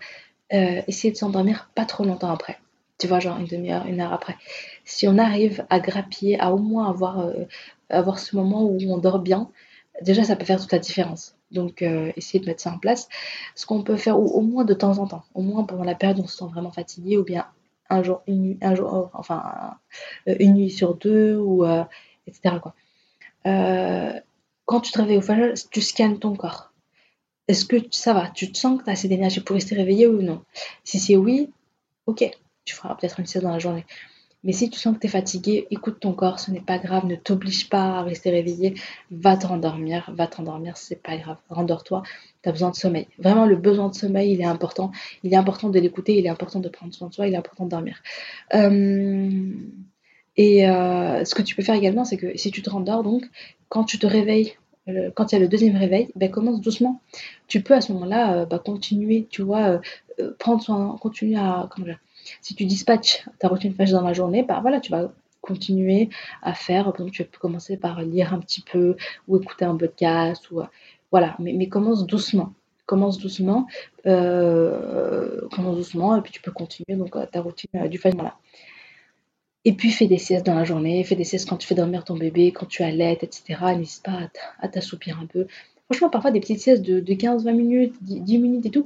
essayez de s'endormir pas trop longtemps après tu vois, genre une demi-heure, une heure après. Si on arrive à grappiller, à au moins avoir, avoir ce moment où on dort bien, déjà ça peut faire toute la différence. Donc euh, essayez de mettre ça en place. Ce qu'on peut faire au, moins de temps en temps, au moins pendant la période où on se sent vraiment fatigué, ou bien un jour, une nuit, un jour, oh, enfin euh, une nuit sur deux, ou etc. Quoi. quand tu te réveilles au fajr, tu scannes ton corps. Est-ce que ça va? Tu te sens que tu as assez d'énergie pour rester réveillé ou non? Si c'est oui, ok, tu feras peut-être une sieste dans la journée. Mais si tu sens que tu es fatigué, écoute ton corps, ce n'est pas grave, ne t'oblige pas à rester réveillé, va te rendormir, va te rendormir, c'est pas grave, rendors-toi, tu as besoin de sommeil. Vraiment, le besoin de sommeil, il est important, il est important de l'écouter, il est important de prendre soin de soi, il est important de dormir. Euh, et euh, ce que tu peux faire également, c'est que si tu te rendors, donc, quand tu te réveilles, quand il y a le deuxième réveil, ben, commence doucement. Tu peux à ce moment-là euh, bah, continuer, tu vois, prendre soin, continuer à, si tu dispatches ta routine fâche dans la journée, bah voilà, tu vas continuer à faire. Par exemple, tu peux commencer par lire un petit peu ou écouter un podcast ou voilà, mais, commence doucement. Commence doucement, euh, commence doucement et puis tu peux continuer donc ta routine du voilà. Et puis fais des siestes dans la journée, fais des siestes quand tu fais dormir ton bébé, quand tu allaites, etc. N'hésite pas à t'assoupir un peu. Franchement, parfois des petites siestes de, 15-20 minutes, 10 minutes et tout,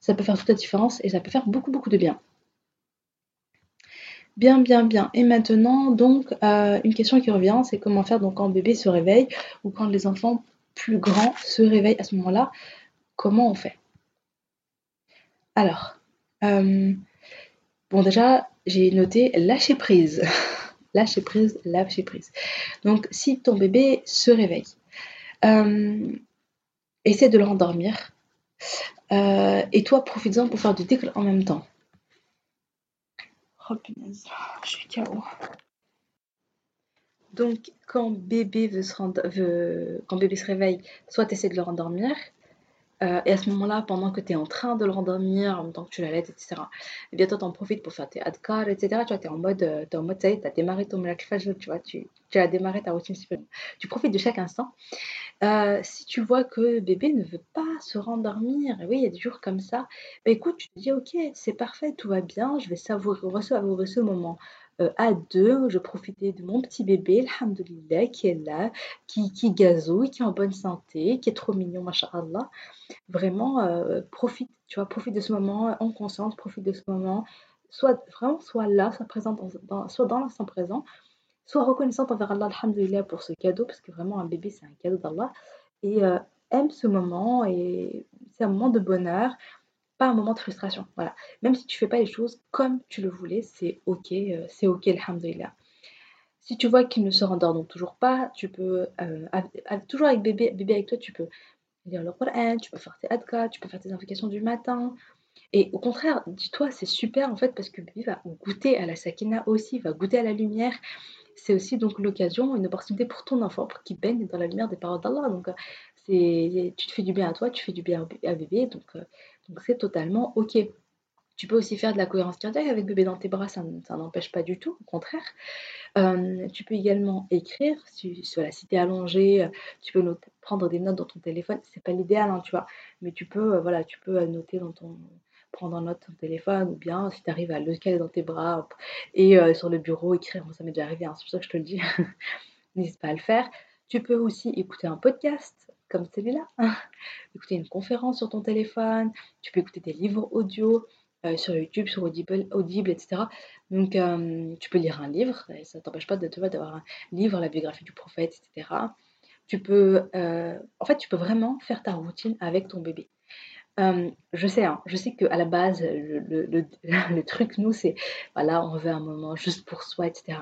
ça peut faire toute la différence et ça peut faire beaucoup, beaucoup de bien. Bien, bien, bien. Et maintenant, donc, euh, une question qui revient, c'est comment faire donc quand bébé se réveille ou quand les enfants plus grands se réveillent à ce moment-là, comment on fait? Alors, euh, bon déjà, j'ai noté lâcher prise. lâcher prise, lâcher prise. Donc, si ton bébé se réveille, euh, essaie de le rendormir. Et toi, profites-en pour faire du décle en même temps. Oh punaise, je suis KO. Donc, quand bébé veut se veut... quand bébé se réveille, soit tu essaies de le rendormir, euh, et à ce moment-là, pendant que tu es en train de le rendormir, en même temps que tu l'allaites, etc., et eh bien toi, t'en profites pour faire tes adkar, etc. Tu vois, t'es en mode, euh, es en mode, ça y est, t'as démarré ton miracle tu vois, tu, tu as démarré ta routine Tu profites de chaque instant. Euh, si tu vois que bébé ne veut pas se rendormir, et oui, il y a des jours comme ça, bah écoute, tu te dis, ok, c'est parfait, tout va bien, je vais savourer, savourer ce moment euh, à deux, je profitais de mon petit bébé, alhamdoulilah, qui est là, qui, qui gazouille, qui est en bonne santé, qui est trop mignon, masha'Allah. Vraiment, euh, profite, tu vois, profite de ce moment en conscience, profite de ce moment, soit vraiment, soit là, soit, présent dans, soit dans l'instant présent, soit reconnaissante envers Allah, alhamdoulilah, pour ce cadeau, parce que vraiment, un bébé, c'est un cadeau d'Allah, et euh, aime ce moment, et c'est un moment de bonheur, pas un moment de frustration. Voilà. Même si tu fais pas les choses comme tu le voulais, c'est ok, euh, c'est ok, alhamdoulilah. Si tu vois qu'il ne se rendort donc toujours pas, tu peux, euh, toujours avec bébé, bébé avec toi, tu peux lire le Coran, tu peux faire tes adka, tu peux faire tes invocations du matin. Et au contraire, dis-toi, c'est super en fait parce que bébé va goûter à la sakina aussi, va goûter à la lumière. C'est aussi donc l'occasion, une opportunité pour ton enfant pour qu'il baigne dans la lumière des paroles d'Allah. Donc, euh, tu te fais du bien à toi, tu fais du bien à bébé. Donc, donc c'est totalement ok. Tu peux aussi faire de la cohérence cardiaque avec bébé dans tes bras, ça, n'empêche pas du tout, au contraire. Euh, tu peux également écrire, si, voilà, si tu es allongé, euh, tu peux prendre des notes dans ton téléphone. C'est pas l'idéal, hein, tu vois, mais tu peux, euh, voilà, tu peux noter dans ton, prendre en note ton téléphone, ou bien si tu arrives à le caler dans tes bras et sur le bureau écrire. ça m'est déjà arrivé, hein, c'est pour ça que je te le dis. N'hésite pas à le faire. Tu peux aussi écouter un podcast comme celui-là. écouter une conférence sur ton téléphone, tu peux écouter des livres audio euh, sur YouTube, sur Audible, Audible etc. Donc euh, tu peux lire un livre, ça ne t'empêche pas d'avoir un livre, la biographie du prophète, etc. Tu peux, euh, en fait, tu peux vraiment faire ta routine avec ton bébé. je sais, hein, je sais qu'à la base, le, le, le truc, nous, c'est, voilà, on veut un moment juste pour soi, etc.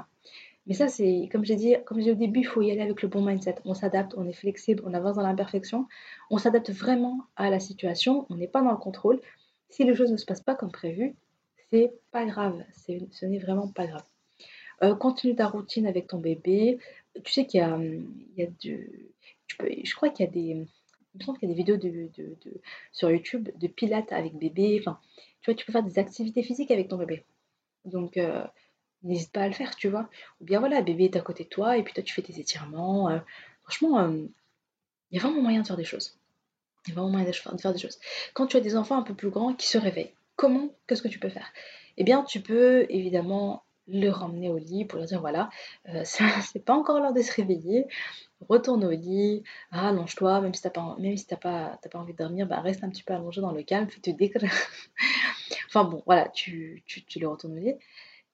Mais ça, c'est, comme j'ai dit, comme j'ai au début, il faut y aller avec le bon mindset. On s'adapte, on est flexible, on avance dans l'imperfection. On s'adapte vraiment à la situation. On n'est pas dans le contrôle. Si les choses ne se passent pas comme prévu, c'est pas grave. ce n'est vraiment pas grave. Euh, continue ta routine avec ton bébé. Tu sais qu'il y a, il y a du, tu peux, je crois qu'il y a des, me semble qu'il y a des vidéos de, de, sur YouTube de pilates avec bébé. Tu vois, tu peux faire des activités physiques avec ton bébé. Donc, euh, n'hésite pas à le faire, tu vois. Ou bien voilà, bébé est à côté de toi et puis toi tu fais tes étirements. Euh, franchement, euh, il y a vraiment moyen de faire des choses. Il y a vraiment moyen de faire des choses. Quand tu as des enfants un peu plus grands qui se réveillent, comment, qu'est-ce que tu peux faire? Eh bien, tu peux évidemment le ramener au lit pour leur dire voilà, euh, c'est pas encore l'heure de se réveiller, retourne au lit, allonge-toi, même si t'as pas, même si pas, pas envie de dormir, bah reste un petit peu allongé dans le calme, fais te décre. enfin bon, voilà, tu, tu, tu le retournes au lit.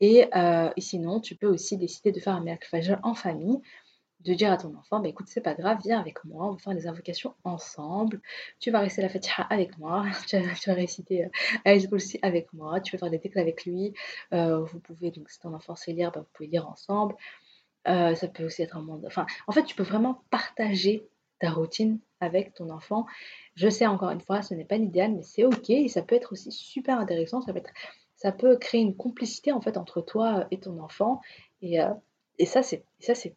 Euh, et, sinon, tu peux aussi décider de faire un miracle en famille, de dire à ton enfant, bah, écoute, c'est pas grave, viens avec moi, on va faire les invocations ensemble, tu vas réciter la fatiha avec moi, tu vas, réciter euh, aussi avec moi, tu vas faire des déclats avec lui, euh, vous pouvez, donc si ton enfant sait lire, bah, vous pouvez lire ensemble, euh, ça peut aussi être un monde, enfin, en fait, tu peux vraiment partager ta routine avec ton enfant. Je sais encore une fois, ce n'est pas l'idéal, mais c'est ok, et ça peut être aussi super intéressant, ça peut être ça peut créer une complicité en fait entre toi et ton enfant. Et, euh, et ça, c'est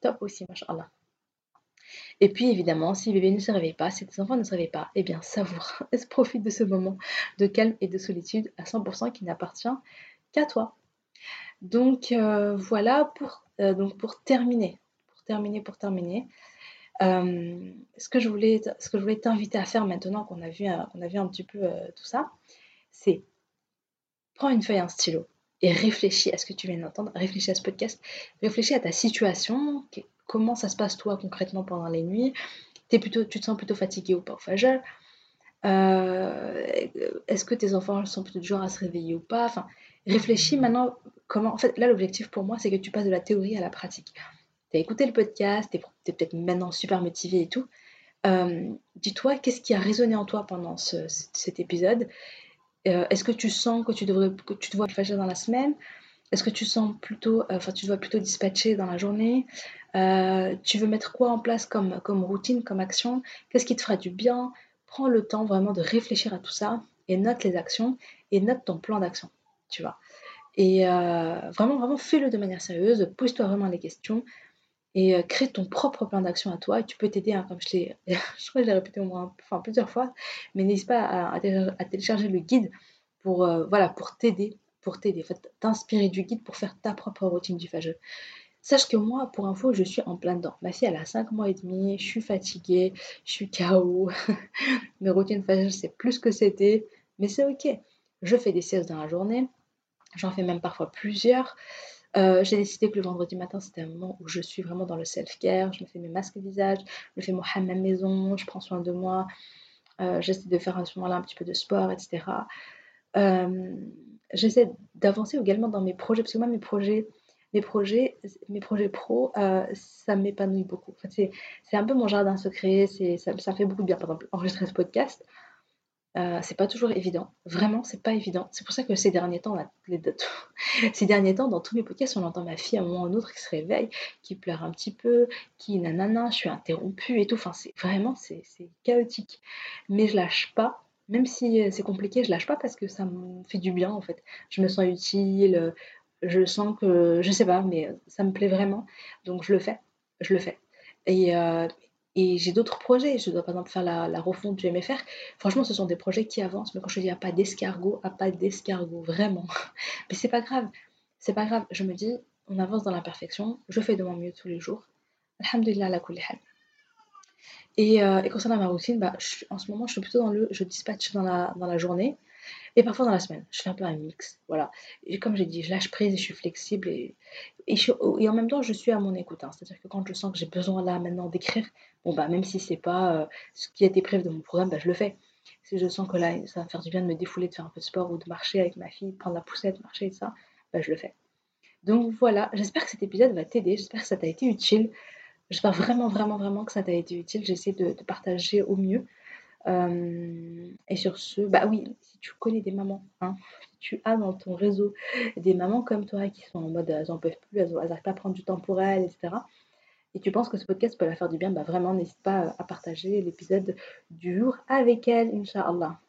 top aussi, machallah. Et puis évidemment, si bébé ne se réveille pas, si tes enfants ne se réveillent pas, eh bien savoure, profite de ce moment de calme et de solitude à 100% qui n'appartient qu'à toi. Donc euh, voilà pour euh, donc pour terminer, pour terminer, pour terminer, ce que je voulais, ce que je voulais t'inviter à faire maintenant qu'on a vu, qu'on a vu un petit peu tout ça, c'est prends une feuille, un stylo et réfléchis à ce que tu viens d'entendre, réfléchis à ce podcast, réfléchis à ta situation, comment ça se passe toi concrètement pendant les nuits, es plutôt, tu te sens plutôt fatigué ou pas au euh, Est-ce que tes enfants sont plutôt du genre à se réveiller ou pas? Enfin, réfléchis maintenant comment. En fait, là, l'objectif pour moi, c'est que tu passes de la théorie à la pratique. Tu as écouté le podcast, tu es, peut-être maintenant super motivé et tout. Euh, dis-toi, qu'est-ce qui a résonné en toi pendant cet épisode? Euh, Est-ce que tu sens que tu, devrais, que tu te vois dans la semaine? Est-ce que tu sens plutôt, enfin, tu te vois plutôt dispatché dans la journée? Tu veux mettre quoi en place comme, comme routine, comme action? Qu'est-ce qui te fera du bien? Prends le temps vraiment de réfléchir à tout ça et note les actions et note ton plan d'action tu vois. Et euh, vraiment, vraiment, fais-le de manière sérieuse, pose-toi vraiment les questions et euh, crée ton propre plan d'action à toi. Et tu peux t'aider, hein, comme je l'ai, je crois répété au moins, enfin plusieurs fois, mais n'hésite pas à, télécharger le guide pour, euh, voilà, pour t'aider, pour t'aider, t'inspirer du guide pour faire ta propre routine du fageux. Sache que moi, pour info, je suis en plein dedans. Ma fille, elle a 5 mois et demi, je suis fatiguée, je suis KO. Mes routines fageux, c'est plus que c'était, mais c'est ok. Je fais des siestes dans la journée, J'en fais même parfois plusieurs. Euh, j'ai décidé que le vendredi matin, c'était un moment où je suis vraiment dans le self-care. Je me fais mes masques visage, je fais mon hammam maison, je prends soin de moi. Euh, j'essaie de faire à ce moment-là un petit peu de sport, etc. Euh, j'essaie d'avancer également dans mes projets, parce que moi, mes projets, mes projets, mes projets pro, ça m'épanouit beaucoup. En c'est un peu mon jardin secret, ça, ça fait beaucoup de bien. Par exemple, enregistrer ce podcast, euh, c'est pas toujours évident. Vraiment, c'est pas évident. C'est pour ça que ces derniers temps, ces derniers temps, dans tous mes podcasts, on entend ma fille à un moment ou un autre qui se réveille, qui pleure un petit peu, qui nanana, je suis interrompue et tout. Enfin, c'est vraiment, c'est chaotique. Mais je lâche pas. Même si euh, c'est compliqué, je lâche pas parce que ça me fait du bien en fait. Je me sens utile, je sens que, je sais pas, mais ça me plaît vraiment. Donc je le fais, je le fais. Et, euh, et j'ai d'autres projets. Je dois par exemple faire la, refonte du MFR. Franchement, ce sont des projets qui avancent. Mais quand je dis a pas d'escargot, a pas d'escargot, vraiment. Mais c'est pas grave. C'est pas grave. Je me dis, on avance dans l'imperfection. Je fais de mon mieux tous les jours. Alhamdulillah, la kulli et, euh, et, concernant ma routine, bah, en ce moment, je suis plutôt dans le je dispatche dans la, dans la journée. Et parfois dans la semaine, je fais un peu un mix. Voilà. Et comme j'ai dit, je lâche prise et je suis flexible. Et, et, en même temps, je suis à mon écoute. Hein. C'est-à-dire que quand je sens que j'ai besoin là maintenant d'écrire, bon bah même si c'est pas euh, ce qui a été prévu dans mon programme, bah, je le fais. Si je sens que là, ça va faire du bien de me défouler, de faire un peu de sport ou de marcher avec ma fille, prendre la poussette, marcher et ça, bah, je le fais. Donc voilà, j'espère que cet épisode va t'aider, j'espère que ça t'a été utile. J'espère vraiment, vraiment, vraiment que ça t'a été utile. J'essaie de, de, partager au mieux. Euh, et sur ce, bah oui, si tu connais des mamans, hein, si tu as dans ton réseau des mamans comme toi qui sont en mode elles n'en peuvent plus, elles n'arrivent pas à prendre du temps pour elles, etc. Et tu penses que ce podcast peut leur faire du bien, bah vraiment n'hésite pas à partager l'épisode du jour avec elles, Inch'Allah.